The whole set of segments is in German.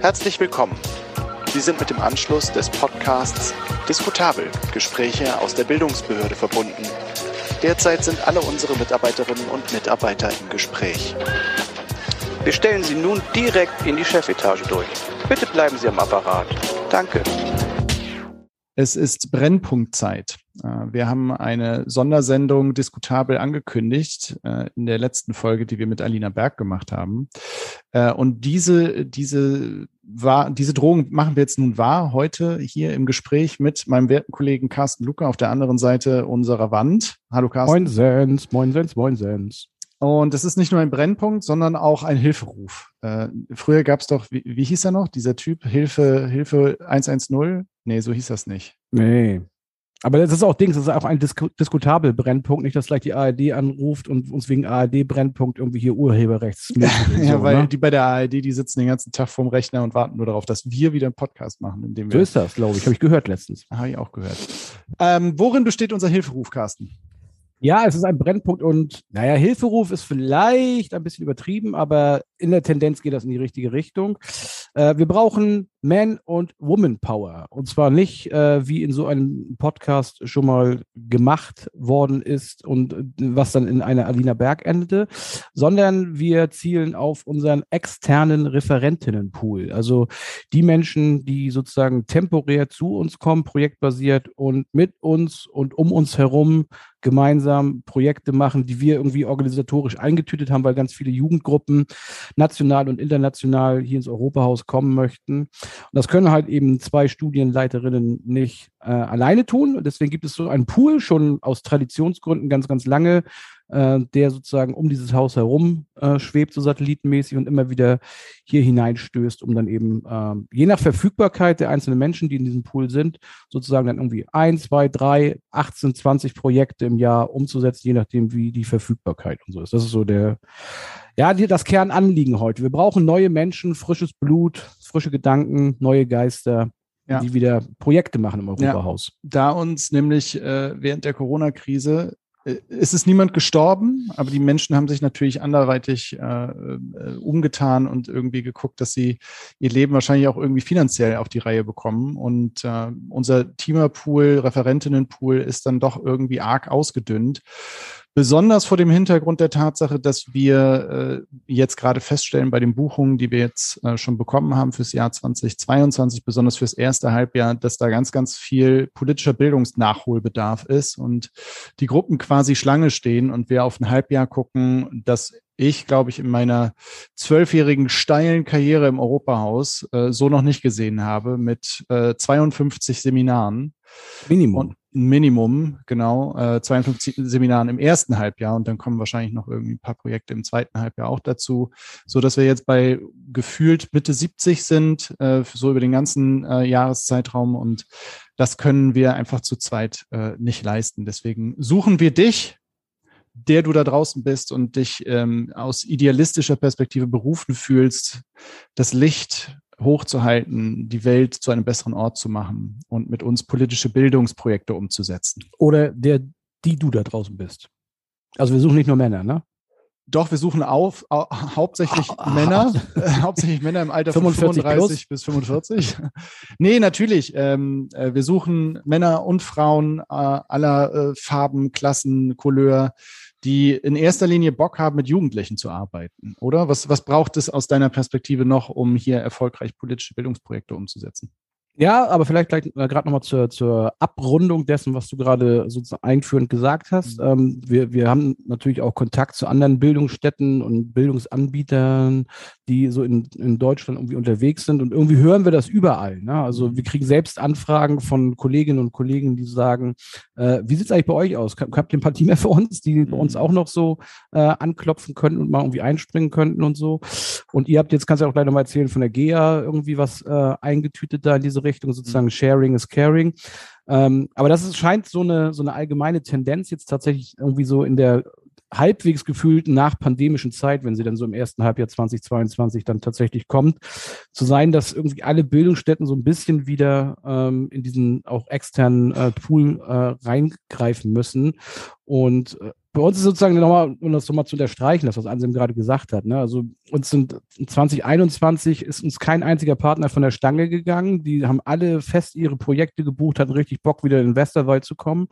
Herzlich willkommen. Sie sind mit dem Anschluss des Podcasts Diskutabel Gespräche aus der Bildungsbehörde verbunden. Derzeit sind alle unsere Mitarbeiterinnen und Mitarbeiter im Gespräch. Wir stellen Sie nun direkt in die Chefetage durch. Bitte bleiben Sie am Apparat. Danke. Es ist Brennpunktzeit. Äh, wir haben eine Sondersendung diskutabel angekündigt äh, in der letzten Folge, die wir mit Alina Berg gemacht haben. Äh, und diese, diese, war, diese Drohung machen wir jetzt nun wahr heute hier im Gespräch mit meinem werten Kollegen Carsten Luca auf der anderen Seite unserer Wand. Hallo Carsten. Moin Sens, moin Sens, moin Sens. Und es ist nicht nur ein Brennpunkt, sondern auch ein Hilferuf. Äh, früher gab es doch, wie, wie hieß er noch, dieser Typ, Hilfe, Hilfe 110? Nee, so hieß das nicht. Nee. Aber das ist auch Dings, das ist auch ein Disku diskutabel Brennpunkt, nicht, dass gleich die ARD anruft und uns wegen ARD-Brennpunkt irgendwie hier Urheberrechts. ja, so, weil ne? die bei der ARD, die sitzen den ganzen Tag vorm Rechner und warten nur darauf, dass wir wieder einen Podcast machen. In dem so ist das, glaube ich. Habe ich gehört letztens. Habe ich auch gehört. Ähm, worin besteht unser Hilferuf, Carsten? Ja, es ist ein Brennpunkt und naja, Hilferuf ist vielleicht ein bisschen übertrieben, aber in der Tendenz geht das in die richtige Richtung. Äh, wir brauchen Man- und Woman-Power. Und zwar nicht, äh, wie in so einem Podcast schon mal gemacht worden ist und äh, was dann in einer Alina Berg endete, sondern wir zielen auf unseren externen Referentinnenpool. Also die Menschen, die sozusagen temporär zu uns kommen, projektbasiert und mit uns und um uns herum gemeinsam Projekte machen, die wir irgendwie organisatorisch eingetütet haben, weil ganz viele Jugendgruppen national und international hier ins Europahaus kommen möchten. Und das können halt eben zwei Studienleiterinnen nicht äh, alleine tun. Deswegen gibt es so einen Pool schon aus Traditionsgründen ganz, ganz lange, äh, der sozusagen um dieses Haus herum äh, schwebt, so satellitenmäßig und immer wieder hier hineinstößt, um dann eben äh, je nach Verfügbarkeit der einzelnen Menschen, die in diesem Pool sind, sozusagen dann irgendwie ein, zwei, drei, 18, 20 Projekte im Jahr umzusetzen, je nachdem, wie die Verfügbarkeit und so ist. Das ist so der, ja, das Kernanliegen heute. Wir brauchen neue Menschen, frisches Blut, frische Gedanken, neue Geister, ja. die wieder Projekte machen im Europahaus. Ja, da uns nämlich äh, während der Corona-Krise äh, es ist niemand gestorben, aber die Menschen haben sich natürlich anderweitig äh, äh, umgetan und irgendwie geguckt, dass sie ihr Leben wahrscheinlich auch irgendwie finanziell auf die Reihe bekommen. Und äh, unser Teamerpool, Referentinnenpool ist dann doch irgendwie arg ausgedünnt. Besonders vor dem Hintergrund der Tatsache, dass wir äh, jetzt gerade feststellen bei den Buchungen, die wir jetzt äh, schon bekommen haben fürs Jahr 2022, besonders fürs erste Halbjahr, dass da ganz, ganz viel politischer Bildungsnachholbedarf ist und die Gruppen quasi Schlange stehen und wir auf ein Halbjahr gucken, dass ich, glaube ich, in meiner zwölfjährigen steilen Karriere im Europahaus äh, so noch nicht gesehen habe mit äh, 52 Seminaren. Minimum. Und Minimum, genau, äh, 52 Seminaren im ersten Halbjahr und dann kommen wahrscheinlich noch irgendwie ein paar Projekte im zweiten Halbjahr auch dazu, so dass wir jetzt bei gefühlt Mitte 70 sind, äh, so über den ganzen äh, Jahreszeitraum und das können wir einfach zu zweit äh, nicht leisten. Deswegen suchen wir dich, der du da draußen bist und dich ähm, aus idealistischer Perspektive berufen fühlst, das Licht hochzuhalten, die Welt zu einem besseren Ort zu machen und mit uns politische Bildungsprojekte umzusetzen. Oder der, die du da draußen bist. Also wir suchen nicht nur Männer, ne? Doch, wir suchen auf, au, hauptsächlich ah, Männer, äh, hauptsächlich Männer im Alter 45 von 35 bis 45. nee, natürlich. Ähm, äh, wir suchen Männer und Frauen äh, aller äh, Farben, Klassen, Couleur, die in erster Linie Bock haben, mit Jugendlichen zu arbeiten, oder? Was, was braucht es aus deiner Perspektive noch, um hier erfolgreich politische Bildungsprojekte umzusetzen? Ja, aber vielleicht gleich äh, gerade nochmal zur, zur Abrundung dessen, was du gerade sozusagen einführend gesagt hast. Mhm. Ähm, wir, wir haben natürlich auch Kontakt zu anderen Bildungsstätten und Bildungsanbietern, die so in, in Deutschland irgendwie unterwegs sind und irgendwie hören wir das überall. Ne? Also wir kriegen selbst Anfragen von Kolleginnen und Kollegen, die sagen, äh, wie sieht es eigentlich bei euch aus? Habt ihr ein paar Teamer für uns, die bei uns mhm. auch noch so äh, anklopfen könnten und mal irgendwie einspringen könnten und so? Und ihr habt jetzt, kannst du ja auch gleich nochmal erzählen, von der GEA irgendwie was äh, eingetütet da in diese Richtung, sozusagen mhm. Sharing is Caring. Ähm, aber das ist, scheint so eine, so eine allgemeine Tendenz jetzt tatsächlich irgendwie so in der halbwegs gefühlten nachpandemischen Zeit, wenn sie dann so im ersten Halbjahr 2022 dann tatsächlich kommt, zu sein, dass irgendwie alle Bildungsstätten so ein bisschen wieder ähm, in diesen auch externen äh, Pool äh, reingreifen müssen. Und äh, bei uns ist sozusagen nochmal, um das nochmal zu unterstreichen, das, was Anselm gerade gesagt hat. Ne? Also uns sind 2021 ist uns kein einziger Partner von der Stange gegangen. Die haben alle fest ihre Projekte gebucht, hatten richtig Bock, wieder in den Westerwald zu kommen.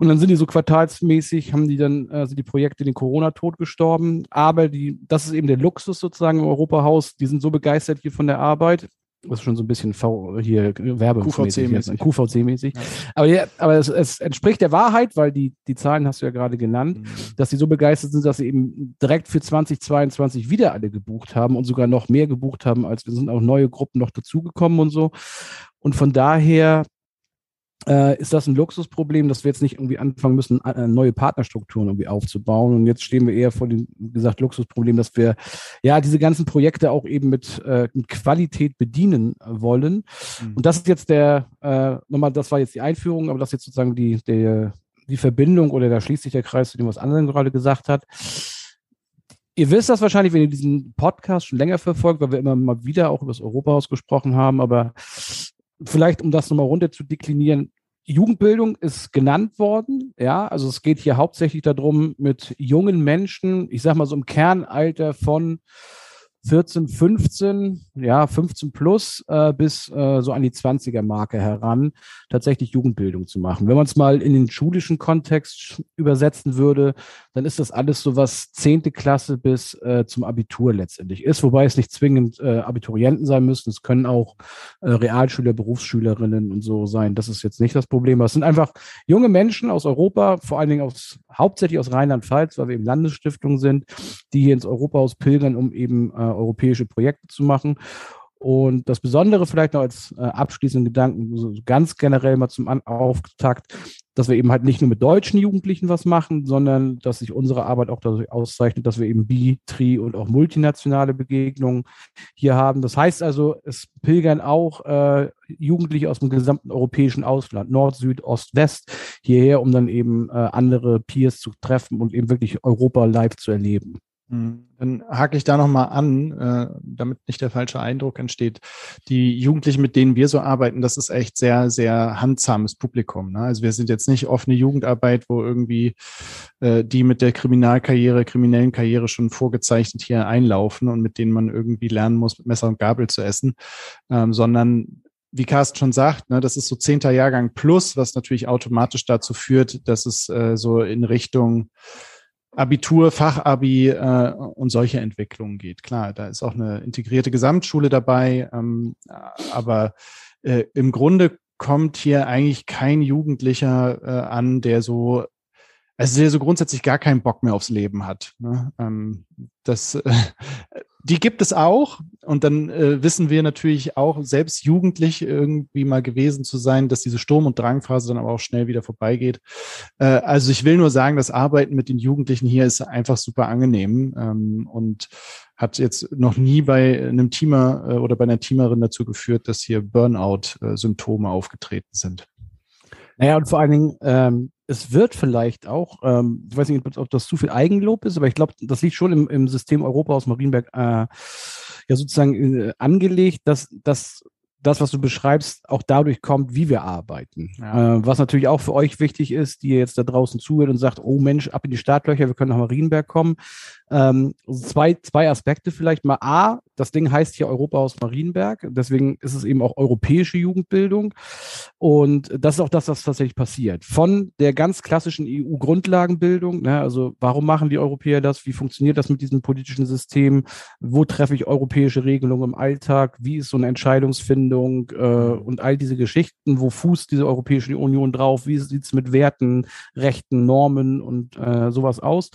Und dann sind die so quartalsmäßig, haben die dann, sind die Projekte den Corona-Tod gestorben. Aber die, das ist eben der Luxus sozusagen im Europahaus. Die sind so begeistert hier von der Arbeit das ist schon so ein bisschen v hier Werbe QVC-mäßig. QVC-mäßig. Ja. Aber, ja, aber es, es, entspricht der Wahrheit, weil die, die Zahlen hast du ja gerade genannt, mhm. dass sie so begeistert sind, dass sie eben direkt für 2022 wieder alle gebucht haben und sogar noch mehr gebucht haben, als wir sind auch neue Gruppen noch dazugekommen und so. Und von daher äh, ist das ein Luxusproblem, dass wir jetzt nicht irgendwie anfangen müssen, äh, neue Partnerstrukturen irgendwie aufzubauen. Und jetzt stehen wir eher vor dem, wie gesagt, Luxusproblem, dass wir ja diese ganzen Projekte auch eben mit, äh, mit Qualität bedienen wollen. Mhm. Und das ist jetzt der, äh, nochmal, das war jetzt die Einführung, aber das ist jetzt sozusagen die, der, die Verbindung oder da schließt sich der Kreis zu dem, was Anderen gerade gesagt hat. Ihr wisst das wahrscheinlich, wenn ihr diesen Podcast schon länger verfolgt, weil wir immer mal wieder auch über das Europahaus gesprochen haben, aber vielleicht um das nochmal runter zu deklinieren, Jugendbildung ist genannt worden. Ja, also es geht hier hauptsächlich darum, mit jungen Menschen, ich sag mal so im Kernalter von 14, 15, ja, 15 plus äh, bis äh, so an die 20er Marke heran, tatsächlich Jugendbildung zu machen. Wenn man es mal in den schulischen Kontext übersetzen würde, dann ist das alles so was zehnte Klasse bis äh, zum Abitur letztendlich ist, wobei es nicht zwingend äh, Abiturienten sein müssen. Es können auch äh, Realschüler, Berufsschülerinnen und so sein. Das ist jetzt nicht das Problem. Es sind einfach junge Menschen aus Europa, vor allen Dingen aus, hauptsächlich aus Rheinland-Pfalz, weil wir eben Landesstiftung sind, die hier ins Europahaus pilgern, um eben äh, europäische Projekte zu machen. Und das Besondere vielleicht noch als äh, abschließenden Gedanken, so ganz generell mal zum An Auftakt, dass wir eben halt nicht nur mit deutschen Jugendlichen was machen, sondern dass sich unsere Arbeit auch dadurch auszeichnet, dass wir eben bi, tri und auch multinationale Begegnungen hier haben. Das heißt also, es pilgern auch äh, Jugendliche aus dem gesamten europäischen Ausland, Nord, Süd, Ost, West, hierher, um dann eben äh, andere Peers zu treffen und eben wirklich Europa live zu erleben. Hm, dann hake ich da nochmal an, äh, damit nicht der falsche Eindruck entsteht. Die Jugendlichen, mit denen wir so arbeiten, das ist echt sehr, sehr handsames Publikum. Ne? Also wir sind jetzt nicht offene Jugendarbeit, wo irgendwie äh, die mit der Kriminalkarriere, kriminellen Karriere schon vorgezeichnet hier einlaufen und mit denen man irgendwie lernen muss, mit Messer und Gabel zu essen, ähm, sondern wie Carsten schon sagt, ne, das ist so zehnter Jahrgang plus, was natürlich automatisch dazu führt, dass es äh, so in Richtung Abitur, Fachabi äh, und solche Entwicklungen geht. Klar, da ist auch eine integrierte Gesamtschule dabei, ähm, aber äh, im Grunde kommt hier eigentlich kein Jugendlicher äh, an, der so also der so grundsätzlich gar keinen Bock mehr aufs Leben hat. Ne? Ähm, das, äh, die gibt es auch. Und dann äh, wissen wir natürlich auch, selbst jugendlich irgendwie mal gewesen zu sein, dass diese Sturm- und Drangphase dann aber auch schnell wieder vorbeigeht. Äh, also ich will nur sagen, das Arbeiten mit den Jugendlichen hier ist einfach super angenehm ähm, und hat jetzt noch nie bei einem Teamer äh, oder bei einer Teamerin dazu geführt, dass hier Burnout-Symptome aufgetreten sind. Naja, und vor allen Dingen, ähm, es wird vielleicht auch, ähm, ich weiß nicht, ob das zu viel Eigenlob ist, aber ich glaube, das liegt schon im, im System Europa aus Marienberg äh, ja sozusagen äh, angelegt, dass, dass das, was du beschreibst, auch dadurch kommt, wie wir arbeiten. Ja. Äh, was natürlich auch für euch wichtig ist, die ihr jetzt da draußen zuhört und sagt, oh Mensch, ab in die Startlöcher, wir können nach Marienberg kommen. Ähm, zwei, zwei Aspekte vielleicht mal. A, das Ding heißt hier Europa aus Marienberg. Deswegen ist es eben auch europäische Jugendbildung. Und das ist auch das, was tatsächlich passiert. Von der ganz klassischen EU-Grundlagenbildung, ne, also warum machen die Europäer das? Wie funktioniert das mit diesem politischen System? Wo treffe ich europäische Regelungen im Alltag? Wie ist so eine Entscheidungsfindung äh, und all diese Geschichten? Wo fußt diese Europäische Union drauf? Wie sieht es mit Werten, Rechten, Normen und äh, sowas aus?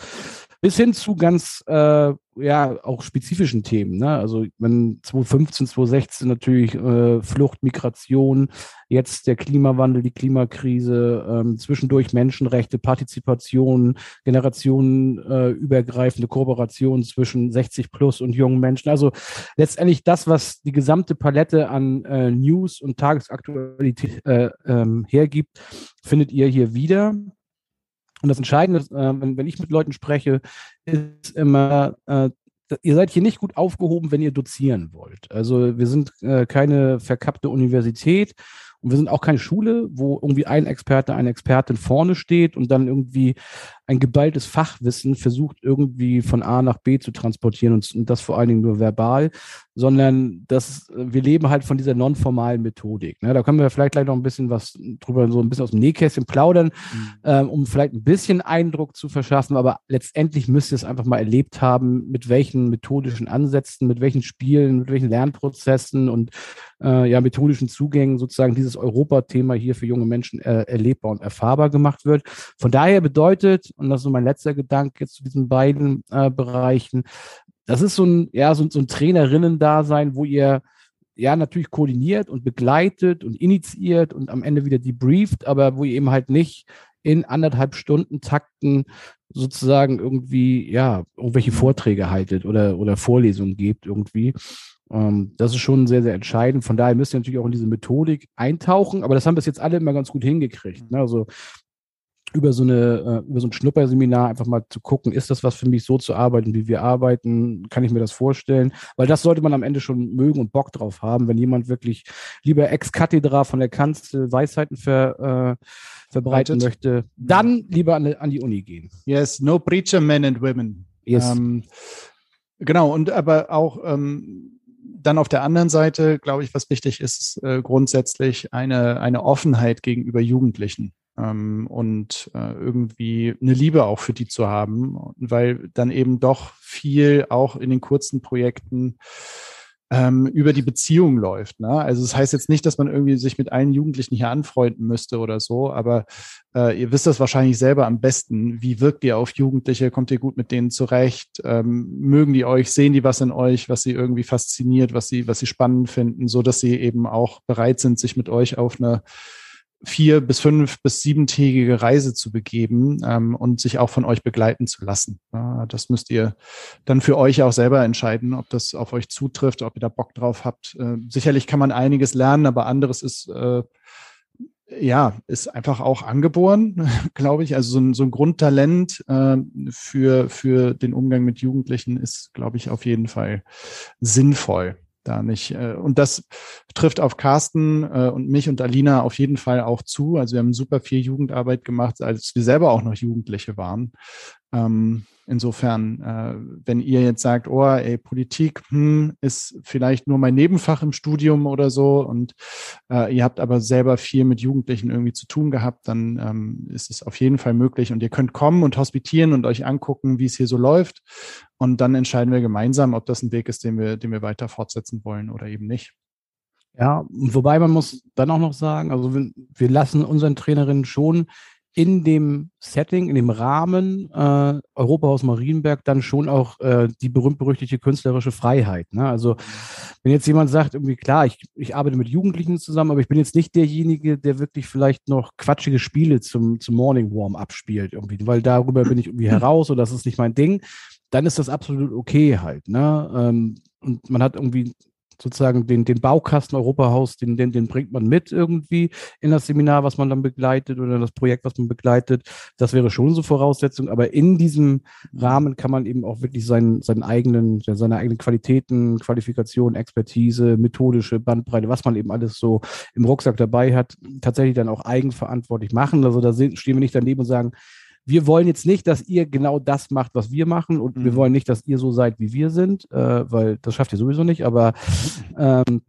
Bis hin zu ganz, äh, ja, auch spezifischen Themen. Ne? Also wenn 2015, 2016 natürlich äh, Flucht, Migration, jetzt der Klimawandel, die Klimakrise, ähm, zwischendurch Menschenrechte, Partizipation, generationenübergreifende äh, Kooperation zwischen 60 plus und jungen Menschen. Also letztendlich das, was die gesamte Palette an äh, News und Tagesaktualität äh, ähm, hergibt, findet ihr hier wieder. Und das Entscheidende, äh, wenn, wenn ich mit Leuten spreche, ist immer, äh, ihr seid hier nicht gut aufgehoben, wenn ihr dozieren wollt. Also wir sind äh, keine verkappte Universität und wir sind auch keine Schule, wo irgendwie ein Experte, eine Expertin vorne steht und dann irgendwie ein geballtes Fachwissen versucht irgendwie von A nach B zu transportieren und, das vor allen Dingen nur verbal, sondern das, wir leben halt von dieser nonformalen Methodik. Ne? Da können wir vielleicht gleich noch ein bisschen was drüber, so ein bisschen aus dem Nähkästchen plaudern, mhm. ähm, um vielleicht ein bisschen Eindruck zu verschaffen, aber letztendlich müsst ihr es einfach mal erlebt haben, mit welchen methodischen Ansätzen, mit welchen Spielen, mit welchen Lernprozessen und äh, ja, methodischen Zugängen sozusagen dieses Europa-Thema hier für junge Menschen äh, erlebbar und erfahrbar gemacht wird. Von daher bedeutet, und das ist so mein letzter Gedanke jetzt zu diesen beiden äh, Bereichen, das ist so ein, ja, so, so ein Trainerinnen-Dasein, wo ihr ja natürlich koordiniert und begleitet und initiiert und am Ende wieder debrieft, aber wo ihr eben halt nicht in anderthalb Stunden Takten sozusagen irgendwie, ja, irgendwelche Vorträge haltet oder, oder Vorlesungen gebt irgendwie, ähm, das ist schon sehr, sehr entscheidend. Von daher müsst ihr natürlich auch in diese Methodik eintauchen, aber das haben bis jetzt alle immer ganz gut hingekriegt. Ne? Also über so eine, äh, über so ein Schnupperseminar einfach mal zu gucken, ist das was für mich so zu arbeiten, wie wir arbeiten? Kann ich mir das vorstellen? Weil das sollte man am Ende schon mögen und Bock drauf haben, wenn jemand wirklich lieber ex cathedra von der Kanzel Weisheiten ver, äh, verbreiten möchte, dann lieber an, an, die Uni gehen. Yes, no preacher men and women. Yes. Ähm, genau, und aber auch ähm, dann auf der anderen Seite, glaube ich, was wichtig ist, äh, grundsätzlich eine, eine Offenheit gegenüber Jugendlichen und äh, irgendwie eine Liebe auch für die zu haben, weil dann eben doch viel auch in den kurzen Projekten ähm, über die Beziehung läuft. Ne? Also das heißt jetzt nicht, dass man irgendwie sich mit allen Jugendlichen hier anfreunden müsste oder so, aber äh, ihr wisst das wahrscheinlich selber am besten. Wie wirkt ihr auf Jugendliche? Kommt ihr gut mit denen zurecht? Ähm, mögen die euch? Sehen die was in euch, was sie irgendwie fasziniert, was sie, was sie spannend finden, so dass sie eben auch bereit sind, sich mit euch auf eine vier bis fünf bis siebentägige Reise zu begeben ähm, und sich auch von euch begleiten zu lassen. Ja, das müsst ihr dann für euch auch selber entscheiden, ob das auf euch zutrifft, ob ihr da Bock drauf habt. Äh, sicherlich kann man einiges lernen, aber anderes ist äh, ja, ist einfach auch angeboren, glaube ich. Also so ein, so ein Grundtalent äh, für, für den Umgang mit Jugendlichen ist, glaube ich, auf jeden Fall sinnvoll da nicht. Äh, und das trifft auf Carsten äh, und mich und Alina auf jeden Fall auch zu. Also wir haben super viel Jugendarbeit gemacht, als wir selber auch noch Jugendliche waren. Ähm, insofern, äh, wenn ihr jetzt sagt, oh, ey, Politik hm, ist vielleicht nur mein Nebenfach im Studium oder so und äh, ihr habt aber selber viel mit Jugendlichen irgendwie zu tun gehabt, dann ähm, ist es auf jeden Fall möglich und ihr könnt kommen und hospitieren und euch angucken, wie es hier so läuft und dann entscheiden wir gemeinsam, ob das ein Weg ist, den wir, den wir weiter fortsetzen wollen oder eben nicht. Ja, wobei man muss dann auch noch sagen, also wir, wir lassen unseren Trainerinnen schon in dem Setting, in dem Rahmen äh, Europahaus Marienberg dann schon auch äh, die berühmt-berüchtigte künstlerische Freiheit. Ne? Also wenn jetzt jemand sagt, irgendwie klar, ich, ich arbeite mit Jugendlichen zusammen, aber ich bin jetzt nicht derjenige, der wirklich vielleicht noch quatschige Spiele zum, zum Morning Warm abspielt, irgendwie, weil darüber bin ich irgendwie heraus oder das ist nicht mein Ding, dann ist das absolut okay halt. Ne? Ähm, und man hat irgendwie sozusagen den, den Baukasten Europahaus, den, den, den bringt man mit irgendwie in das Seminar, was man dann begleitet oder das Projekt, was man begleitet. Das wäre schon so Voraussetzung. Aber in diesem Rahmen kann man eben auch wirklich seinen, seinen eigenen, seine eigenen Qualitäten, Qualifikation, Expertise, methodische Bandbreite, was man eben alles so im Rucksack dabei hat, tatsächlich dann auch eigenverantwortlich machen. Also da stehen wir nicht daneben und sagen, wir wollen jetzt nicht, dass ihr genau das macht, was wir machen und mhm. wir wollen nicht, dass ihr so seid, wie wir sind, äh, weil das schafft ihr sowieso nicht, aber ähm,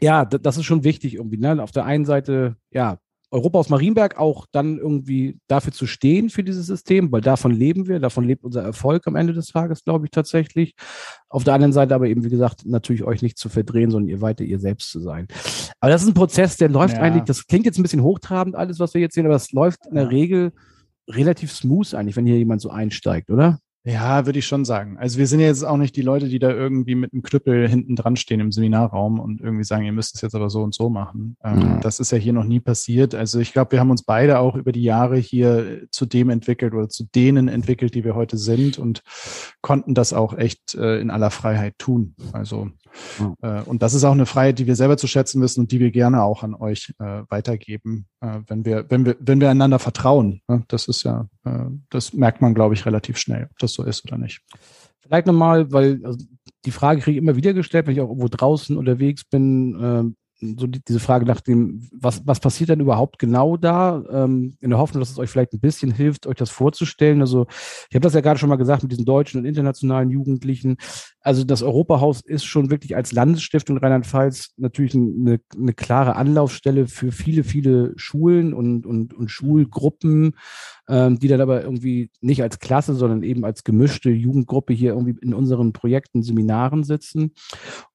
ja, das ist schon wichtig irgendwie. Ne? Auf der einen Seite, ja, Europa aus Marienberg auch dann irgendwie dafür zu stehen für dieses System, weil davon leben wir, davon lebt unser Erfolg am Ende des Tages, glaube ich tatsächlich. Auf der anderen Seite aber eben, wie gesagt, natürlich euch nicht zu verdrehen, sondern ihr weiter ihr selbst zu sein. Aber das ist ein Prozess, der läuft ja. eigentlich, das klingt jetzt ein bisschen hochtrabend, alles, was wir jetzt sehen, aber das läuft in der. Regel relativ smooth eigentlich, wenn hier jemand so einsteigt, oder? Ja, würde ich schon sagen. Also wir sind ja jetzt auch nicht die Leute, die da irgendwie mit einem Knüppel hinten dran stehen im Seminarraum und irgendwie sagen, ihr müsst es jetzt aber so und so machen. Ähm, ja. Das ist ja hier noch nie passiert. Also ich glaube, wir haben uns beide auch über die Jahre hier zu dem entwickelt oder zu denen entwickelt, die wir heute sind und konnten das auch echt äh, in aller Freiheit tun. Also ja. äh, und das ist auch eine Freiheit, die wir selber zu schätzen wissen und die wir gerne auch an euch äh, weitergeben, äh, wenn wir, wenn wir, wenn wir einander vertrauen. Ne? Das ist ja, das merkt man, glaube ich, relativ schnell, ob das so ist oder nicht. Vielleicht nochmal, weil also die Frage kriege ich immer wieder gestellt, wenn ich auch irgendwo draußen unterwegs bin. So die, diese Frage nach dem, was, was passiert denn überhaupt genau da? Ähm, in der Hoffnung, dass es euch vielleicht ein bisschen hilft, euch das vorzustellen. Also ich habe das ja gerade schon mal gesagt mit diesen deutschen und internationalen Jugendlichen. Also das Europahaus ist schon wirklich als Landesstiftung Rheinland-Pfalz natürlich eine, eine klare Anlaufstelle für viele, viele Schulen und, und, und Schulgruppen, ähm, die dann aber irgendwie nicht als Klasse, sondern eben als gemischte Jugendgruppe hier irgendwie in unseren Projekten, Seminaren sitzen.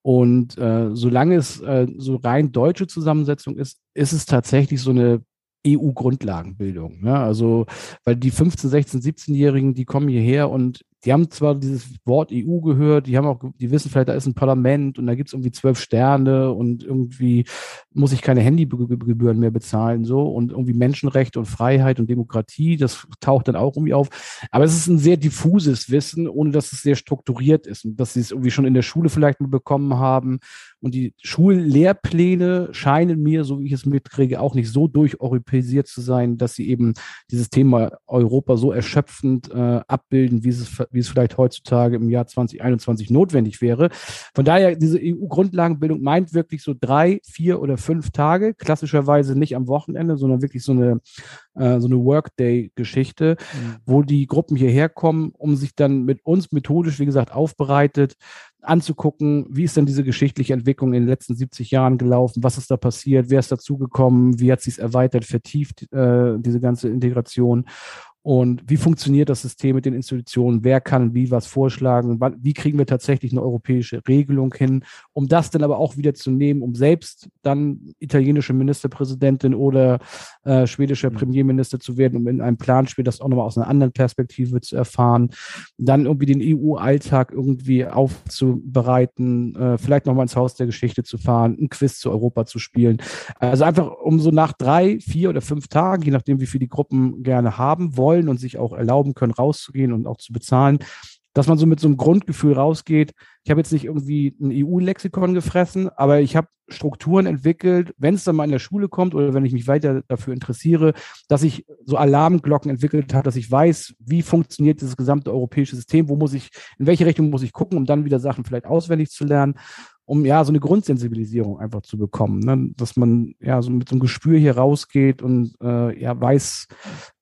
Und äh, solange es äh, so rein deutsche Zusammensetzung ist, ist es tatsächlich so eine EU-Grundlagenbildung. Ne? Also, weil die 15, 16, 17-Jährigen, die kommen hierher und die haben zwar dieses Wort EU gehört, die haben auch, die wissen vielleicht, da ist ein Parlament und da gibt es irgendwie zwölf Sterne und irgendwie muss ich keine Handygebühren mehr bezahlen, so und irgendwie Menschenrechte und Freiheit und Demokratie, das taucht dann auch irgendwie auf. Aber es ist ein sehr diffuses Wissen, ohne dass es sehr strukturiert ist und dass sie es irgendwie schon in der Schule vielleicht mal bekommen haben und die Schullehrpläne scheinen mir, so wie ich es mitkriege, auch nicht so durcheuropäisiert zu sein, dass sie eben dieses Thema Europa so erschöpfend äh, abbilden, wie es, wie es vielleicht heutzutage im Jahr 2021 notwendig wäre. Von daher, diese EU-Grundlagenbildung meint wirklich so drei, vier oder fünf Tage, klassischerweise nicht am Wochenende, sondern wirklich so eine, äh, so eine Workday-Geschichte, mhm. wo die Gruppen hierher kommen, um sich dann mit uns methodisch, wie gesagt, aufbereitet anzugucken, wie ist denn diese geschichtliche Entwicklung in den letzten 70 Jahren gelaufen, was ist da passiert, wer ist dazugekommen, wie hat sich es erweitert, vertieft, äh, diese ganze Integration und wie funktioniert das System mit den Institutionen? Wer kann wie was vorschlagen? Wie kriegen wir tatsächlich eine europäische Regelung hin, um das dann aber auch wieder zu nehmen, um selbst dann italienische Ministerpräsidentin oder äh, schwedischer mhm. Premierminister zu werden, um in einem Planspiel das auch nochmal aus einer anderen Perspektive zu erfahren, dann irgendwie den EU-Alltag irgendwie aufzubereiten, äh, vielleicht nochmal ins Haus der Geschichte zu fahren, ein Quiz zu Europa zu spielen. Also einfach um so nach drei, vier oder fünf Tagen, je nachdem, wie viel die Gruppen gerne haben wollen, wollen und sich auch erlauben können, rauszugehen und auch zu bezahlen, dass man so mit so einem Grundgefühl rausgeht. Ich habe jetzt nicht irgendwie ein EU-Lexikon gefressen, aber ich habe Strukturen entwickelt, wenn es dann mal in der Schule kommt oder wenn ich mich weiter dafür interessiere, dass ich so Alarmglocken entwickelt habe, dass ich weiß, wie funktioniert dieses gesamte europäische System, wo muss ich, in welche Richtung muss ich gucken, um dann wieder Sachen vielleicht auswendig zu lernen um ja so eine Grundsensibilisierung einfach zu bekommen, ne? dass man ja so mit so einem Gespür hier rausgeht und äh, ja weiß,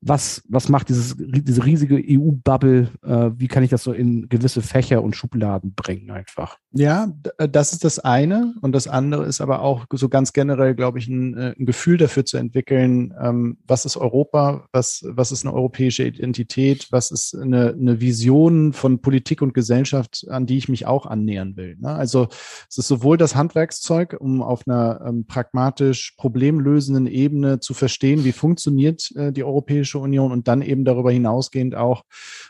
was, was macht dieses, diese riesige EU-Bubble, äh, wie kann ich das so in gewisse Fächer und Schubladen bringen einfach. Ja, äh, das ist das eine und das andere ist aber auch so ganz generell, glaube ich, ein, äh, ein Gefühl dafür zu entwickeln, ähm, was ist Europa, was, was ist eine europäische Identität, was ist eine, eine Vision von Politik und Gesellschaft, an die ich mich auch annähern will. Ne? Also es ist sowohl das Handwerkszeug, um auf einer ähm, pragmatisch problemlösenden Ebene zu verstehen, wie funktioniert äh, die Europäische Union und dann eben darüber hinausgehend auch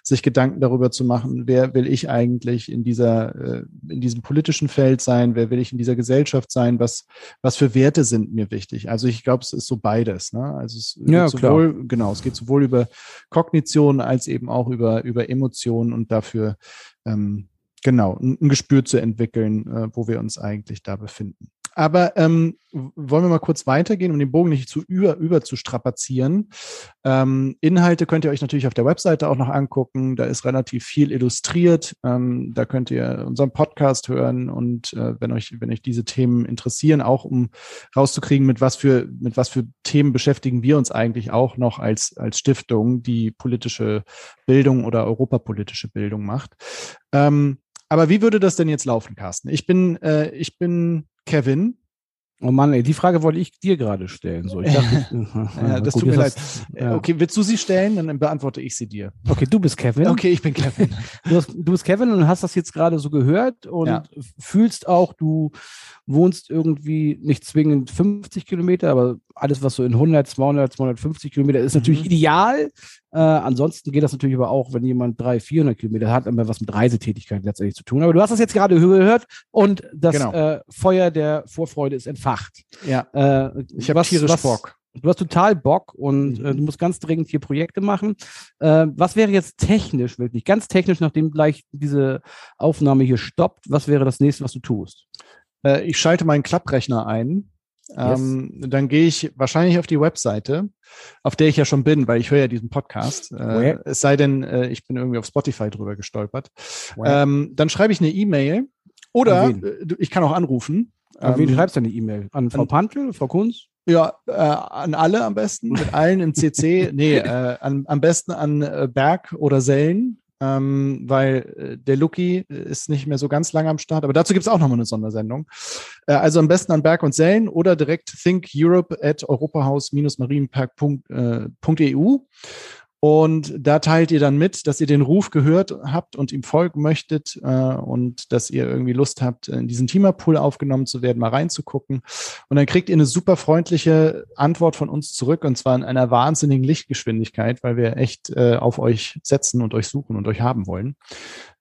sich Gedanken darüber zu machen, wer will ich eigentlich in dieser, äh, in diesem politischen Feld sein, wer will ich in dieser Gesellschaft sein, was, was für Werte sind mir wichtig. Also ich glaube, es ist so beides. Ne? Also es ja, geht sowohl, klar. genau, es geht sowohl über Kognition als eben auch über, über Emotionen und dafür ähm, genau, ein, ein Gespür zu entwickeln, äh, wo wir uns eigentlich da befinden. Aber ähm, wollen wir mal kurz weitergehen, um den Bogen nicht zu über, über zu strapazieren. Ähm, Inhalte könnt ihr euch natürlich auf der Webseite auch noch angucken. Da ist relativ viel illustriert. Ähm, da könnt ihr unseren Podcast hören und äh, wenn euch, wenn euch diese Themen interessieren, auch um rauszukriegen, mit was für, mit was für Themen beschäftigen wir uns eigentlich auch noch als, als Stiftung, die politische Bildung oder europapolitische Bildung macht. Ähm, aber wie würde das denn jetzt laufen, Carsten? Ich bin, äh, ich bin Kevin. Oh Mann, ey, die Frage wollte ich dir gerade stellen. So, ich dachte, ja, das gut, tut mir leid. ja. Okay, willst du sie stellen? Dann beantworte ich sie dir. Okay, du bist Kevin. Okay, ich bin Kevin. Du, hast, du bist Kevin und hast das jetzt gerade so gehört und ja. fühlst auch, du wohnst irgendwie nicht zwingend 50 Kilometer, aber alles, was so in 100, 200, 250 Kilometer ist, natürlich mhm. ideal. Äh, ansonsten geht das natürlich aber auch, wenn jemand 300, 400 Kilometer hat, immer was mit Reisetätigkeit letztendlich zu tun. Aber du hast das jetzt gerade gehört und das genau. äh, Feuer der Vorfreude ist entfacht. Ja. Äh, ich habe tierisch was, Bock. Du hast total Bock und äh, du musst ganz dringend hier Projekte machen. Äh, was wäre jetzt technisch, wirklich ganz technisch, nachdem gleich diese Aufnahme hier stoppt, was wäre das nächste, was du tust? Äh, ich schalte meinen Klapprechner ein. Ähm, yes. Dann gehe ich wahrscheinlich auf die Webseite, auf der ich ja schon bin, weil ich höre ja diesen Podcast. Äh, es sei denn, äh, ich bin irgendwie auf Spotify drüber gestolpert. Ähm, dann schreibe ich eine E-Mail oder äh, ich kann auch anrufen An wen Ähm, schreibst du die E-Mail? An Frau an- Pantel, Frau Kunz? Ja, äh, an alle am besten, mit allen im CC. nee, äh, an, am besten an äh, Berg oder Sellen, ähm, weil äh, der Lucky ist nicht mehr so ganz lange am Start, aber dazu gibt es auch nochmal eine Sondersendung. Äh, also am besten an Berg und Sellen oder direkt thinkeurope at europahaus-marienpark.eu. Und da teilt ihr dann mit, dass ihr den Ruf gehört habt und ihm folgen möchtet äh, und dass ihr irgendwie Lust habt, in diesen Teamerpool aufgenommen zu werden, mal reinzugucken. Und dann kriegt ihr eine super freundliche Antwort von uns zurück und zwar in einer wahnsinnigen Lichtgeschwindigkeit, weil wir echt äh, auf euch setzen und euch suchen und euch haben wollen.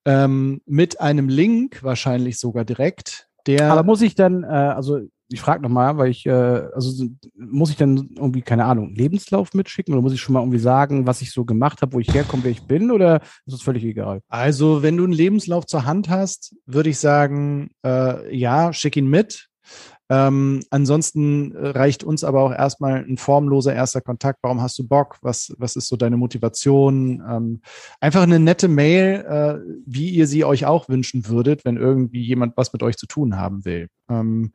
Ähm, mit einem Link wahrscheinlich sogar direkt, der Aber muss ich dann, äh, also ich frage nochmal, weil ich, äh, also so- muss ich dann irgendwie, keine Ahnung, Lebenslauf mitschicken oder muss ich schon mal irgendwie sagen, was ich so gemacht habe, wo ich herkomme, wer ich bin oder ist das völlig egal? Also, wenn du einen Lebenslauf zur Hand hast, würde ich sagen, äh, ja, schick ihn mit. Ähm, ansonsten reicht uns aber auch erstmal ein formloser erster Kontakt. Warum hast du Bock? Was, was ist so deine Motivation? Ähm, einfach eine nette Mail, äh, wie ihr sie euch auch wünschen würdet, wenn irgendwie jemand was mit euch zu tun haben will. Ähm,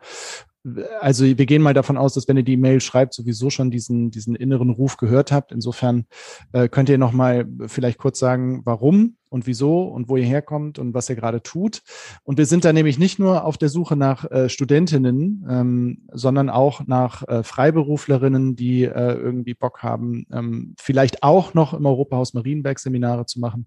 also wir gehen mal davon aus, dass wenn ihr die Mail schreibt, sowieso schon diesen, diesen inneren Ruf gehört habt. Insofern äh, könnt ihr noch mal vielleicht kurz sagen, warum und wieso und wo ihr herkommt und was ihr gerade tut. Und wir sind da nämlich nicht nur auf der Suche nach äh, Studentinnen, ähm, sondern auch nach äh, Freiberuflerinnen, die äh, irgendwie Bock haben, ähm, vielleicht auch noch im Europahaus Marienberg Seminare zu machen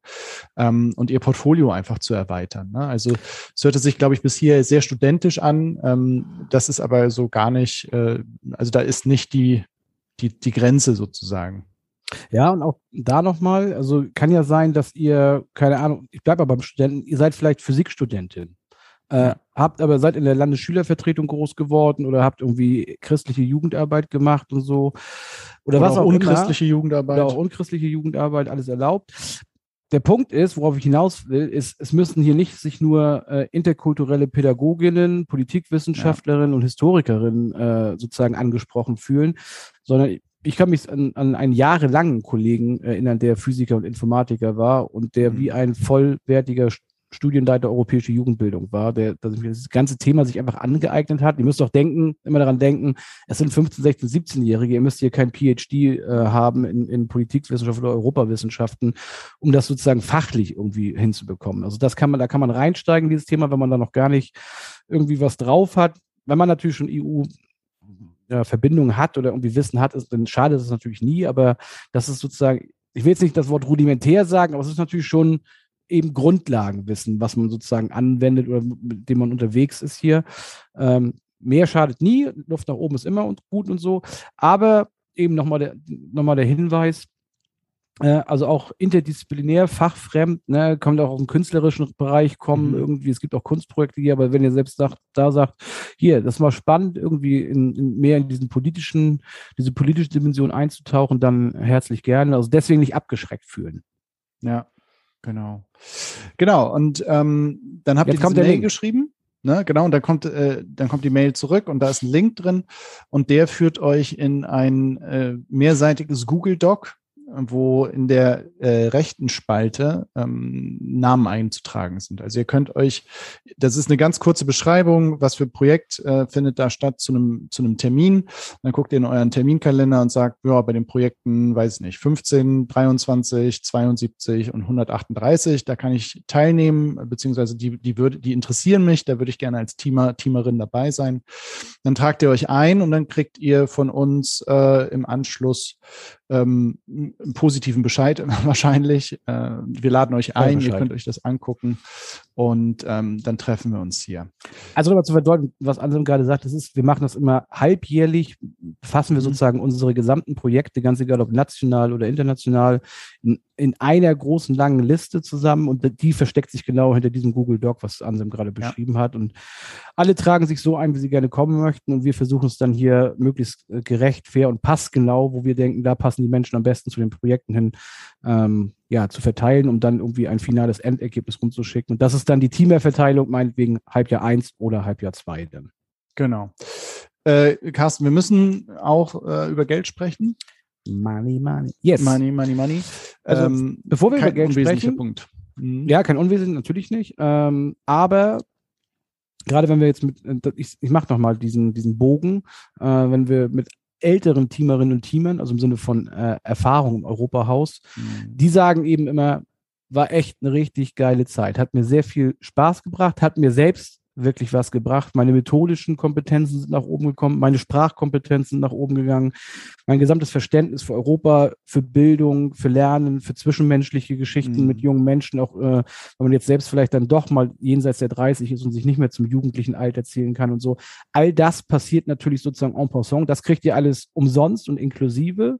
ähm, und ihr Portfolio einfach zu erweitern. Ne? Also es hörte sich, glaube ich, bis hier sehr studentisch an. Ähm, das ist aber so gar nicht, äh, also da ist nicht die, die, die Grenze sozusagen. Ja, und auch da nochmal, also kann ja sein, dass ihr, keine Ahnung, ich bleibe aber beim Studenten, ihr seid vielleicht Physikstudentin. Äh, Ja. Habt aber seid in der Landesschülervertretung groß geworden oder habt irgendwie christliche Jugendarbeit gemacht und so. Oder, was auch, unchristliche immer. Jugendarbeit. Oder auch unchristliche Jugendarbeit, alles erlaubt. Der Punkt ist, worauf ich hinaus will, ist, es müssen hier nicht sich nur äh, interkulturelle Pädagoginnen, Politikwissenschaftlerinnen und Historikerinnen äh, sozusagen angesprochen fühlen, sondern ich kann mich an, an einen jahrelangen Kollegen erinnern, der Physiker und Informatiker war und der Mhm. wie ein vollwertiger St- Studienleiter europäische Jugendbildung war, der, der sich das ganze Thema sich einfach angeeignet hat. Ihr müsst doch denken, immer daran denken, es sind 15, 16, 17-Jährige, ihr müsst hier kein PhD äh, haben in, in Politikwissenschaft oder Europawissenschaften, um das sozusagen fachlich irgendwie hinzubekommen. Also das kann man, da kann man reinsteigen, in dieses Thema, wenn man da noch gar nicht irgendwie was drauf hat. Wenn man natürlich schon EU ja, Verbindungen hat oder irgendwie Wissen hat, ist, dann schadet es natürlich nie, aber das ist sozusagen, ich will jetzt nicht das Wort rudimentär sagen, aber es ist natürlich schon eben Grundlagenwissen, was man sozusagen anwendet oder mit dem man unterwegs ist hier. Ähm, mehr schadet nie, Luft nach oben ist immer und gut und so, aber eben nochmal der, noch der Hinweis, äh, also auch interdisziplinär, fachfremd, ne, kommt auch aus dem künstlerischen Bereich kommen, Mhm. irgendwie, es gibt auch Kunstprojekte hier, aber wenn ihr selbst sagt, da sagt, hier, das war spannend, irgendwie in, in mehr in diesen politischen, diese politische Dimension einzutauchen, dann herzlich gerne. Also deswegen nicht abgeschreckt fühlen. Ja, genau. Genau, und ähm, dann habt Jetzt ihr kommt der Mail Link. geschrieben. Ne, genau, und dann kommt, äh, dann kommt die Mail zurück und da ist ein Link drin und der führt euch in ein äh, mehrseitiges Google Doc, wo in der äh, rechten Spalte ähm, Namen einzutragen sind. Also ihr könnt euch, das ist eine ganz kurze Beschreibung, was für Projekt äh, findet da statt zu einem zu einem Termin. Dann guckt ihr in euren Terminkalender und sagt, ja, bei den Projekten, weiß ich nicht, 15, 23, 72 und 138, da kann ich teilnehmen, beziehungsweise die, die würde, die interessieren mich, da würde ich gerne als Teamer, Teamerin dabei sein. Dann tragt ihr euch ein und dann kriegt ihr von uns äh, im Anschluss ähm, positiven Bescheid wahrscheinlich. Äh, wir laden euch ein, ihr könnt euch das angucken und ähm, dann treffen wir uns hier. Also nochmal zu verdeutlichen, was Anselm gerade sagt, das ist, wir machen das immer halbjährlich, fassen wir Mhm. sozusagen unsere gesamten Projekte, ganz egal ob national oder international, in, in einer großen langen Liste zusammen und die versteckt sich genau hinter diesem Google Doc, was Anselm gerade Ja. beschrieben hat. Und alle tragen sich so ein, wie sie gerne kommen möchten und wir versuchen es dann hier möglichst äh, gerecht, fair und passgenau, wo wir denken, da passen die Menschen am besten zu den Projekten hin, ähm, ja, zu verteilen, um dann irgendwie ein finales Endergebnis rumzuschicken. Und das ist dann die Teamerverteilung, meinetwegen Halbjahr eins oder Halbjahr zwei dann. Genau. Äh, Carsten, wir müssen auch äh, über Geld sprechen. Money, money. Yes. Money, money, money. Also, ähm, bevor wir über kein Geld unwesentlicher sprechen, Punkt. Mhm. Ja, kein Unwesen, natürlich nicht. Ähm, aber gerade wenn wir jetzt mit, äh, ich, ich mache nochmal diesen, diesen Bogen, äh, wenn wir mit älteren Teamerinnen und Teamern, also im Sinne von äh, Erfahrung im Europahaus, mhm. die sagen eben immer, war echt eine richtig geile Zeit, hat mir sehr viel Spaß gebracht, hat mir selbst wirklich was gebracht. Meine methodischen Kompetenzen sind nach oben gekommen, meine Sprachkompetenzen sind nach oben gegangen, mein gesamtes Verständnis für Europa, für Bildung, für Lernen, für zwischenmenschliche Geschichten mhm. mit jungen Menschen, auch äh, wenn man jetzt selbst vielleicht dann doch mal jenseits der 30 ist und sich nicht mehr zum jugendlichen Alter zählen kann und so. All das passiert natürlich sozusagen en passant. Das kriegt ihr alles umsonst und inklusive.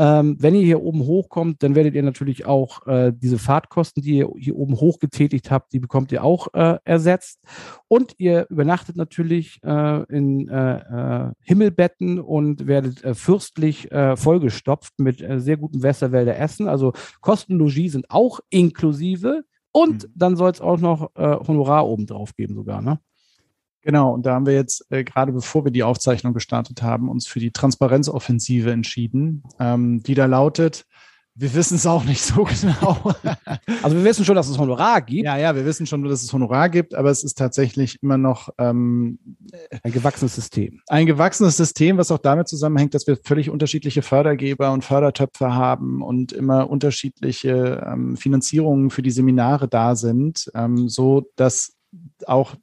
Ähm, wenn ihr hier oben hochkommt, dann werdet ihr natürlich auch äh, diese Fahrtkosten, die ihr hier oben hoch getätigt habt, die bekommt ihr auch äh, ersetzt. Und ihr übernachtet natürlich äh, in äh, äh, Himmelbetten und werdet äh, fürstlich vollgestopft mit sehr gutem Wässerwälder Essen. Also Kostenlogie sind auch inklusive. Und mhm. dann soll es auch noch Honorar oben drauf geben sogar, ne? Genau, und da haben wir jetzt äh, gerade bevor wir die Aufzeichnung gestartet haben, uns für die Transparenzoffensive entschieden, ähm, die da lautet, wir wissen es auch nicht so genau. also wir wissen schon, dass es Honorar gibt. Ja, ja, wir wissen schon, dass es Honorar gibt, aber es ist tatsächlich immer noch ähm, ein gewachsenes System. Ein gewachsenes System, was auch damit zusammenhängt, dass wir völlig unterschiedliche Fördergeber und Fördertöpfe haben und immer unterschiedliche ähm, Finanzierungen für die Seminare da sind, ähm, so dass auch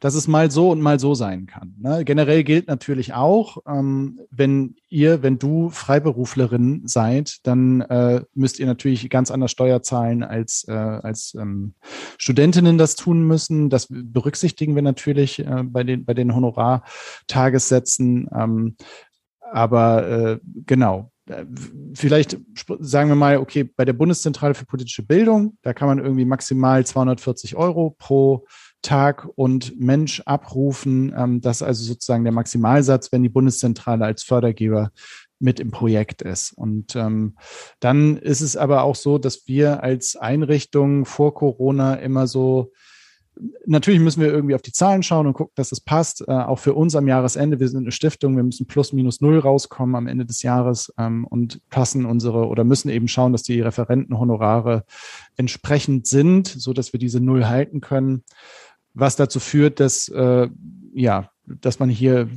dass es mal so und mal so sein kann. Ne? Generell gilt natürlich auch, ähm, wenn ihr, wenn du Freiberuflerin seid, dann äh, müsst ihr natürlich ganz anders Steuer zahlen, als, äh, als ähm, Studentinnen das tun müssen. Das berücksichtigen wir natürlich äh, bei, den, bei den Honorartagessätzen. Ähm, aber äh, genau, äh, vielleicht sagen wir mal, okay, bei der Bundeszentrale für politische Bildung, da kann man irgendwie maximal 240 Euro pro Tag und Mensch abrufen. Ähm, das ist also sozusagen der Maximalsatz, wenn die Bundeszentrale als Fördergeber mit im Projekt ist. Und ähm, dann ist es aber auch so, dass wir als Einrichtung vor Corona immer so Natürlich müssen wir irgendwie auf die Zahlen schauen und gucken, dass es passt. Äh, auch für uns am Jahresende. Wir sind eine Stiftung. Wir müssen plus minus null rauskommen am Ende des Jahres ähm, und passen unsere oder müssen eben schauen, dass die Referentenhonorare entsprechend sind, so dass wir diese Null halten können was dazu führt, dass äh, ja, dass man hier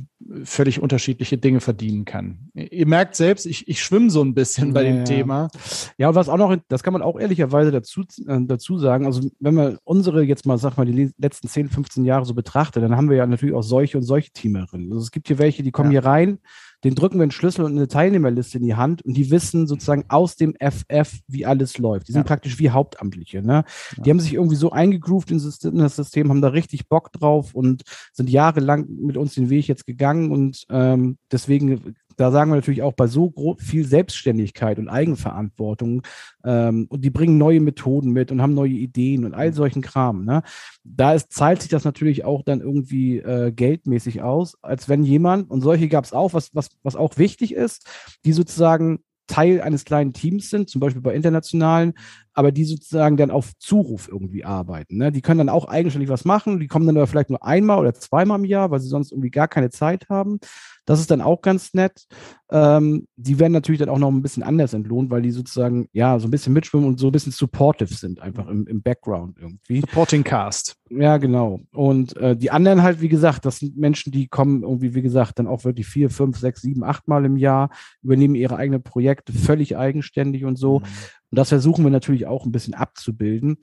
völlig unterschiedliche Dinge verdienen kann. Ihr merkt selbst, ich, ich schwimme so ein bisschen bei ja, dem Thema. Ja, und was auch noch, das kann man auch ehrlicherweise dazu, äh, dazu sagen, also wenn man unsere jetzt mal, sag mal, die letzten 10, 15 Jahre so betrachtet, dann haben wir ja natürlich auch solche und solche Teamerinnen. Also es gibt hier welche, die kommen ja. hier rein, den drücken wir einen Schlüssel und eine Teilnehmerliste in die Hand und die wissen sozusagen aus dem FF, wie alles läuft. Die sind ja. praktisch wie Hauptamtliche. Ne? Ja. Die haben sich irgendwie so eingegroovt in das System, haben da richtig Bock drauf und sind jahrelang mit uns den Weg jetzt gegangen und ähm, deswegen da sagen wir natürlich auch bei so viel Selbstständigkeit und Eigenverantwortung ähm, und die bringen neue Methoden mit und haben neue Ideen und all mhm. solchen Kram. Ne? Da ist, zahlt sich das natürlich auch dann irgendwie äh, geldmäßig aus, als wenn jemand, und solche gab es auch, was, was, was auch wichtig ist, die sozusagen Teil eines kleinen Teams sind, zum Beispiel bei internationalen, aber die sozusagen dann auf Zuruf irgendwie arbeiten. Ne? Die können dann auch eigenständig was machen, die kommen dann aber vielleicht nur einmal oder zweimal im Jahr, weil sie sonst irgendwie gar keine Zeit haben. Das ist dann auch ganz nett. Ähm, die werden natürlich dann auch noch ein bisschen anders entlohnt, weil die sozusagen ja so ein bisschen mitschwimmen und so ein bisschen supportive sind, einfach im, im Background irgendwie. Supporting Cast. Ja, genau. Und äh, die anderen halt, wie gesagt, das sind Menschen, die kommen irgendwie, wie gesagt, dann auch wirklich vier, fünf, sechs, sieben, acht Mal im Jahr, übernehmen ihre eigenen Projekte völlig eigenständig und so. Mhm. Und das versuchen wir natürlich auch ein bisschen abzubilden.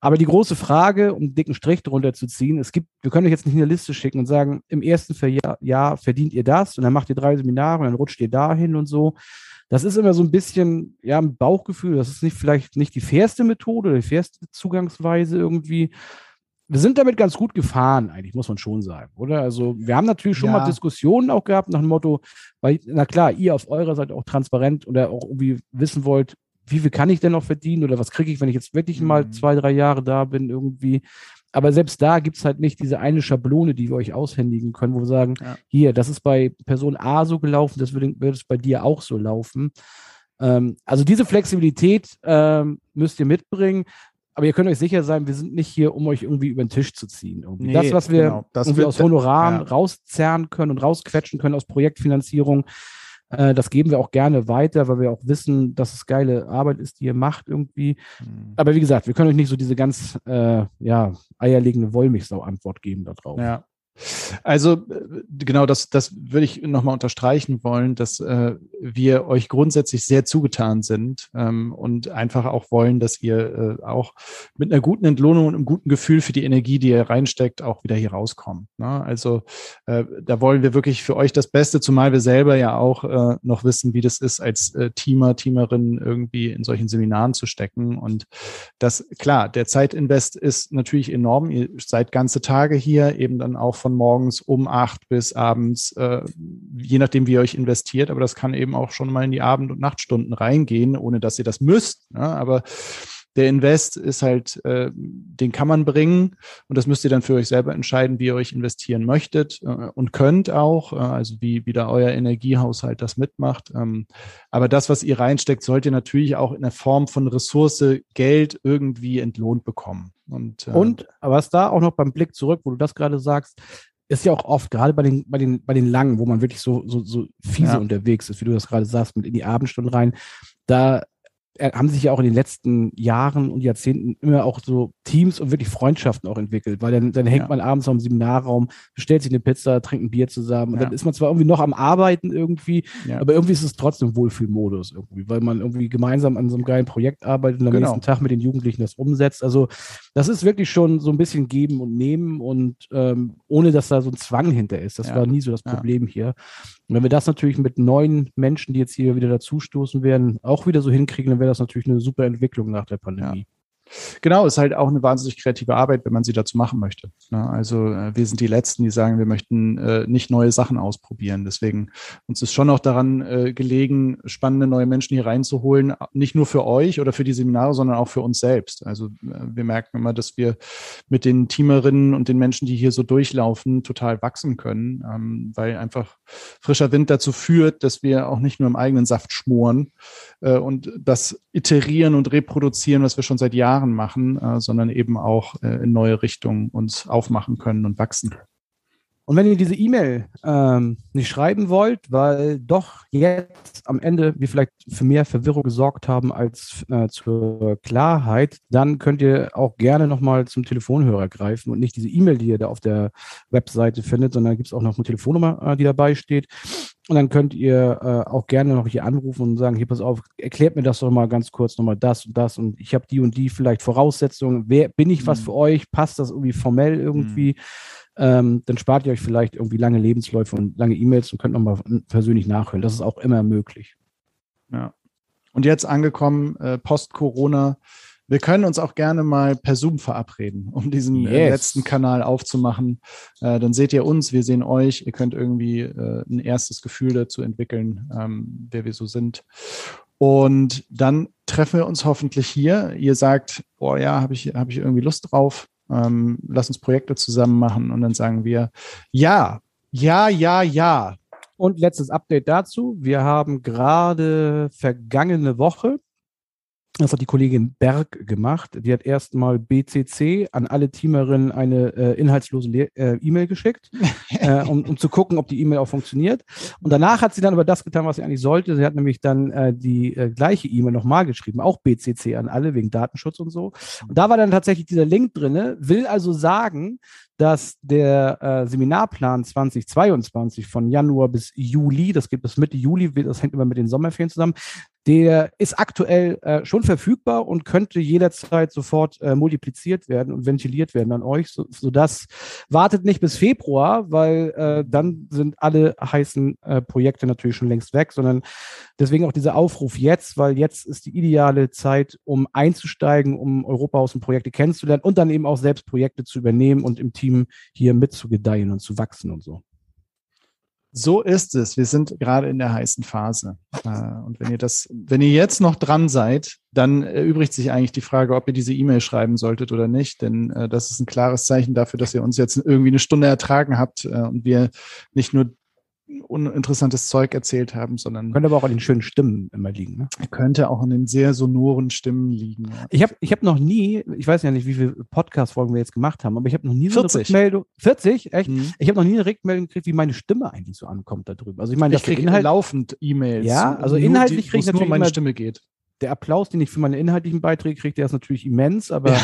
Aber die große Frage, um einen dicken Strich drunter zu ziehen, es gibt, wir können euch jetzt nicht eine Liste schicken und sagen, im ersten Jahr, verdient ihr das und dann macht ihr drei Seminare und dann rutscht ihr dahin und so. Das ist immer so ein bisschen, ja, ein Bauchgefühl. Das ist nicht vielleicht nicht die fairste Methode, die fairste Zugangsweise irgendwie. Wir sind damit ganz gut gefahren, eigentlich, muss man schon sagen, oder? Also, wir haben natürlich schon ja. mal Diskussionen auch gehabt nach dem Motto, weil, na klar, ihr auf eurer Seite auch transparent oder auch irgendwie wissen wollt, wie viel kann ich denn noch verdienen oder was kriege ich, wenn ich jetzt wirklich mhm. mal zwei, drei Jahre da bin irgendwie. Aber selbst da gibt es halt nicht diese eine Schablone, die wir euch aushändigen können, wo wir sagen, ja. hier, das ist bei Person A so gelaufen, das wird, wird es bei dir auch so laufen. Ähm, also diese Flexibilität ähm, müsst ihr mitbringen. Aber ihr könnt euch sicher sein, wir sind nicht hier, um euch irgendwie über den Tisch zu ziehen. Nee, das, was wir genau. das irgendwie aus Honoraren ja. rauszerren können und rausquetschen können aus Projektfinanzierung, Äh, das geben wir auch gerne weiter, weil wir auch wissen, dass es geile Arbeit ist, die ihr macht irgendwie. Mhm. Aber wie gesagt, wir können euch nicht so diese ganz äh, ja, eierlegende Wollmilchsau-Antwort geben darauf. Ja. Also äh, genau, das, das würde ich nochmal unterstreichen wollen, dass äh, wir euch grundsätzlich sehr zugetan sind ähm, und einfach auch wollen, dass ihr äh, auch mit einer guten Entlohnung und einem guten Gefühl für die Energie, die ihr reinsteckt, auch wieder hier rauskommt. Ne? Also äh, da wollen wir wirklich für euch das Beste, zumal wir selber ja auch äh, noch wissen, wie das ist, als äh, Teamer, Teamerin irgendwie in solchen Seminaren zu stecken. Und das, klar, der Zeitinvest ist natürlich enorm. Ihr seid ganze Tage hier, eben dann auch von morgens um acht bis abends, äh, je nachdem, wie ihr euch investiert. Aber das kann eben auch schon mal in die Abend- und Nachtstunden reingehen, ohne dass ihr das müsst. Ne? Aber der Invest ist halt, äh, den kann man bringen und das müsst ihr dann für euch selber entscheiden, wie ihr euch investieren möchtet äh, und könnt auch, äh, also wie, wie da euer Energiehaushalt das mitmacht. Ähm, aber das, was ihr reinsteckt, sollt ihr natürlich auch in der Form von Ressource, Geld irgendwie entlohnt bekommen. Und, äh, und was da auch noch beim Blick zurück, wo du das gerade sagst, ist ja auch oft, gerade bei den, bei den, bei den langen, wo man wirklich so, so, so fiese ja. unterwegs ist, wie du das gerade sagst, mit in die Abendstunden rein, da haben sich ja auch in den letzten Jahren und Jahrzehnten immer auch so Teams und wirklich Freundschaften auch entwickelt, weil dann, dann hängt ja. man abends im Seminarraum, bestellt sich eine Pizza, trinkt ein Bier zusammen und dann ist man zwar irgendwie noch am Arbeiten irgendwie, ja. aber irgendwie ist es trotzdem Wohlfühlmodus irgendwie, weil man irgendwie gemeinsam an so einem geilen Projekt arbeitet und am genau. nächsten Tag mit den Jugendlichen das umsetzt. Also das ist wirklich schon so ein bisschen geben und nehmen und ähm, ohne, dass da so ein Zwang hinter ist. Das war nie so das Problem hier. Und wenn wir das natürlich mit neuen Menschen, die jetzt hier wieder dazustoßen werden, auch wieder so hinkriegen, dann wäre das natürlich eine super Entwicklung nach der Pandemie. Ja. Genau, ist halt auch eine wahnsinnig kreative Arbeit, wenn man sie dazu machen möchte. Ne? Also äh, wir sind die Letzten, die sagen, wir möchten äh, nicht neue Sachen ausprobieren. Deswegen uns ist schon auch daran äh, gelegen, spannende neue Menschen hier reinzuholen, nicht nur für euch oder für die Seminare, sondern auch für uns selbst. Also wir merken immer, dass wir mit den Teamerinnen und den Menschen, die hier so durchlaufen, total wachsen können, ähm, weil einfach frischer Wind dazu führt, dass wir auch nicht nur im eigenen Saft schmoren und das iterieren und reproduzieren, was wir schon seit Jahren Jahren machen, äh, sondern eben auch äh, in neue Richtungen uns aufmachen können und wachsen. Und wenn ihr diese E-Mail ähm, nicht schreiben wollt, weil doch jetzt am Ende wir vielleicht für mehr Verwirrung gesorgt haben als äh, zur Klarheit, dann könnt ihr auch gerne nochmal zum Telefonhörer greifen und nicht diese E-Mail, die ihr da auf der Webseite findet, sondern gibt es auch noch eine Telefonnummer, äh, die dabei steht. Und dann könnt ihr äh, auch gerne noch hier anrufen und sagen, hier pass auf, erklärt mir das doch mal ganz kurz nochmal das und das und ich habe die und die vielleicht Voraussetzungen. Wer bin ich was mhm. für euch? Passt das irgendwie formell irgendwie? Mhm ähm, dann spart ihr euch vielleicht irgendwie lange Lebensläufe und lange E-Mails und könnt nochmal persönlich nachhören. Das ist auch immer möglich. Ja. Und jetzt angekommen, äh, Post-Corona. Wir können uns auch gerne mal per Zoom verabreden, um diesen äh, yes. letzten Kanal aufzumachen. Äh, dann seht ihr uns, wir sehen euch. Ihr könnt irgendwie äh, ein erstes Gefühl dazu entwickeln, ähm, wer wir so sind. Und dann treffen wir uns hoffentlich hier. Ihr sagt, oh ja, habe ich, hab ich irgendwie Lust drauf ähm, lass uns Projekte zusammen machen und dann sagen wir, ja, ja, ja, ja. Und letztes Update dazu. Wir haben gerade vergangene Woche das hat die Kollegin Berg gemacht. Die hat erstmal BCC an alle Teamerinnen eine äh, inhaltslose äh, E-Mail geschickt, äh, um, um, zu gucken, ob die E-Mail auch funktioniert. Und danach hat sie dann aber das getan, was sie eigentlich sollte. Sie hat nämlich dann äh, die äh, gleiche E-Mail nochmal geschrieben, auch BCC an alle wegen Datenschutz und so. Und da war dann tatsächlich dieser Link drinne. Will also sagen, dass der äh, Seminarplan 2022 von Januar bis Juli, das gibt es Mitte Juli, das hängt immer mit den Sommerferien zusammen, der ist aktuell äh, schon verfügbar und könnte jederzeit sofort äh, multipliziert werden und ventiliert werden an euch, so, sodass wartet nicht bis Februar, weil äh, dann sind alle heißen äh, Projekte natürlich schon längst weg, sondern deswegen auch dieser Aufruf jetzt, weil jetzt ist die ideale Zeit, um einzusteigen, um Europahaus und Projekte kennenzulernen und dann eben auch selbst Projekte zu übernehmen und im Team hier mitzugedeihen und zu wachsen und so. So ist es. Wir sind gerade in der heißen Phase. Äh, und wenn ihr das, wenn ihr jetzt noch dran seid, dann erübrigt sich eigentlich die Frage, ob ihr diese E-Mail schreiben solltet oder nicht. Denn äh, das ist ein klares Zeichen dafür, dass ihr uns jetzt irgendwie eine Stunde ertragen habt äh, und wir nicht nur uninteressantes Zeug erzählt haben, sondern Könnte aber auch an den schönen Stimmen immer liegen. Ne? könnte auch an den sehr sonoren Stimmen liegen. Ich habe ich hab noch nie, ich weiß ja nicht, wie viele Podcast-Folgen wir jetzt gemacht haben, aber ich habe noch nie so 40. eine Rückmeldung. 40? Echt? Mhm. Ich habe noch nie eine Rückmeldung gekriegt, wie meine Stimme eigentlich so ankommt da drüben. Also ich meine, Ich kriege Inhalt, laufend E-Mails. Ja, also nur inhaltlich die- krieg ich es nur natürlich meine Stimme geht. der Applaus, den ich für meine inhaltlichen Beiträge kriege, der ist natürlich immens, aber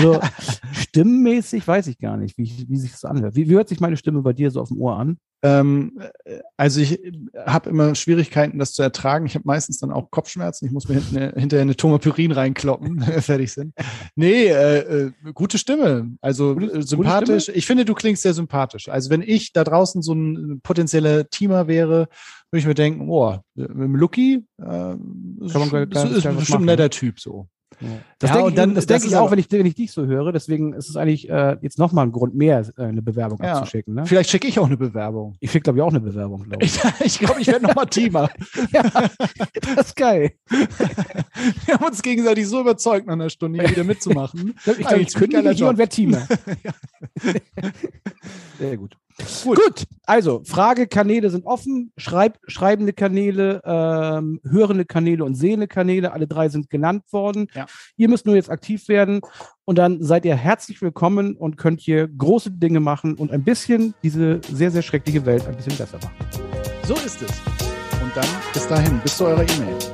so stimmmäßig weiß ich gar nicht, wie, wie sich das anhört. Wie, wie hört sich meine Stimme bei dir so auf dem Ohr an? Ähm, äh, also ich habe immer Schwierigkeiten, das zu ertragen. Ich habe meistens dann auch Kopfschmerzen. Ich muss mir hinten, hinterher eine Tomapyrin reinkloppen, wenn wir fertig sind. Nee, äh, äh, gute Stimme. Also Gute- äh, gute sympathisch. Ich finde, du klingst sehr sympathisch. Also wenn ich da draußen so ein potenzieller Teamer wäre, würde ich mir denken, boah, mit dem Lucky äh, ist, ist, ist was bestimmt ein netter Typ so. Das Ja, denke ich, dann- das das denke ist ich auch, wenn ich, wenn ich dich so höre. Deswegen ist es eigentlich äh, jetzt nochmal ein Grund mehr, äh, eine Bewerbung Ja. abzuschicken. Ne? Vielleicht schicke ich auch eine Bewerbung. Ich schicke, glaube ich, auch eine Bewerbung, glaube ich. Ich ich glaube, ich werde nochmal Teamer. ja, das ist geil. Wir haben uns gegenseitig so überzeugt, nach einer Stunde hier wieder mitzumachen. Ich glaube, ich, Eigentlich ich kündige hier und werde Teamer. Sehr gut. Gut. also Fragekanäle sind offen, Schreib, schreibende Kanäle, ähm, hörende Kanäle und sehende Kanäle, alle drei sind genannt worden. Ja. Ihr müsst nur jetzt aktiv werden und dann seid ihr herzlich willkommen und könnt hier große Dinge machen und ein bisschen diese sehr, sehr schreckliche Welt ein bisschen besser machen. So ist es. Und dann bis dahin, bis zu eurer E-Mail.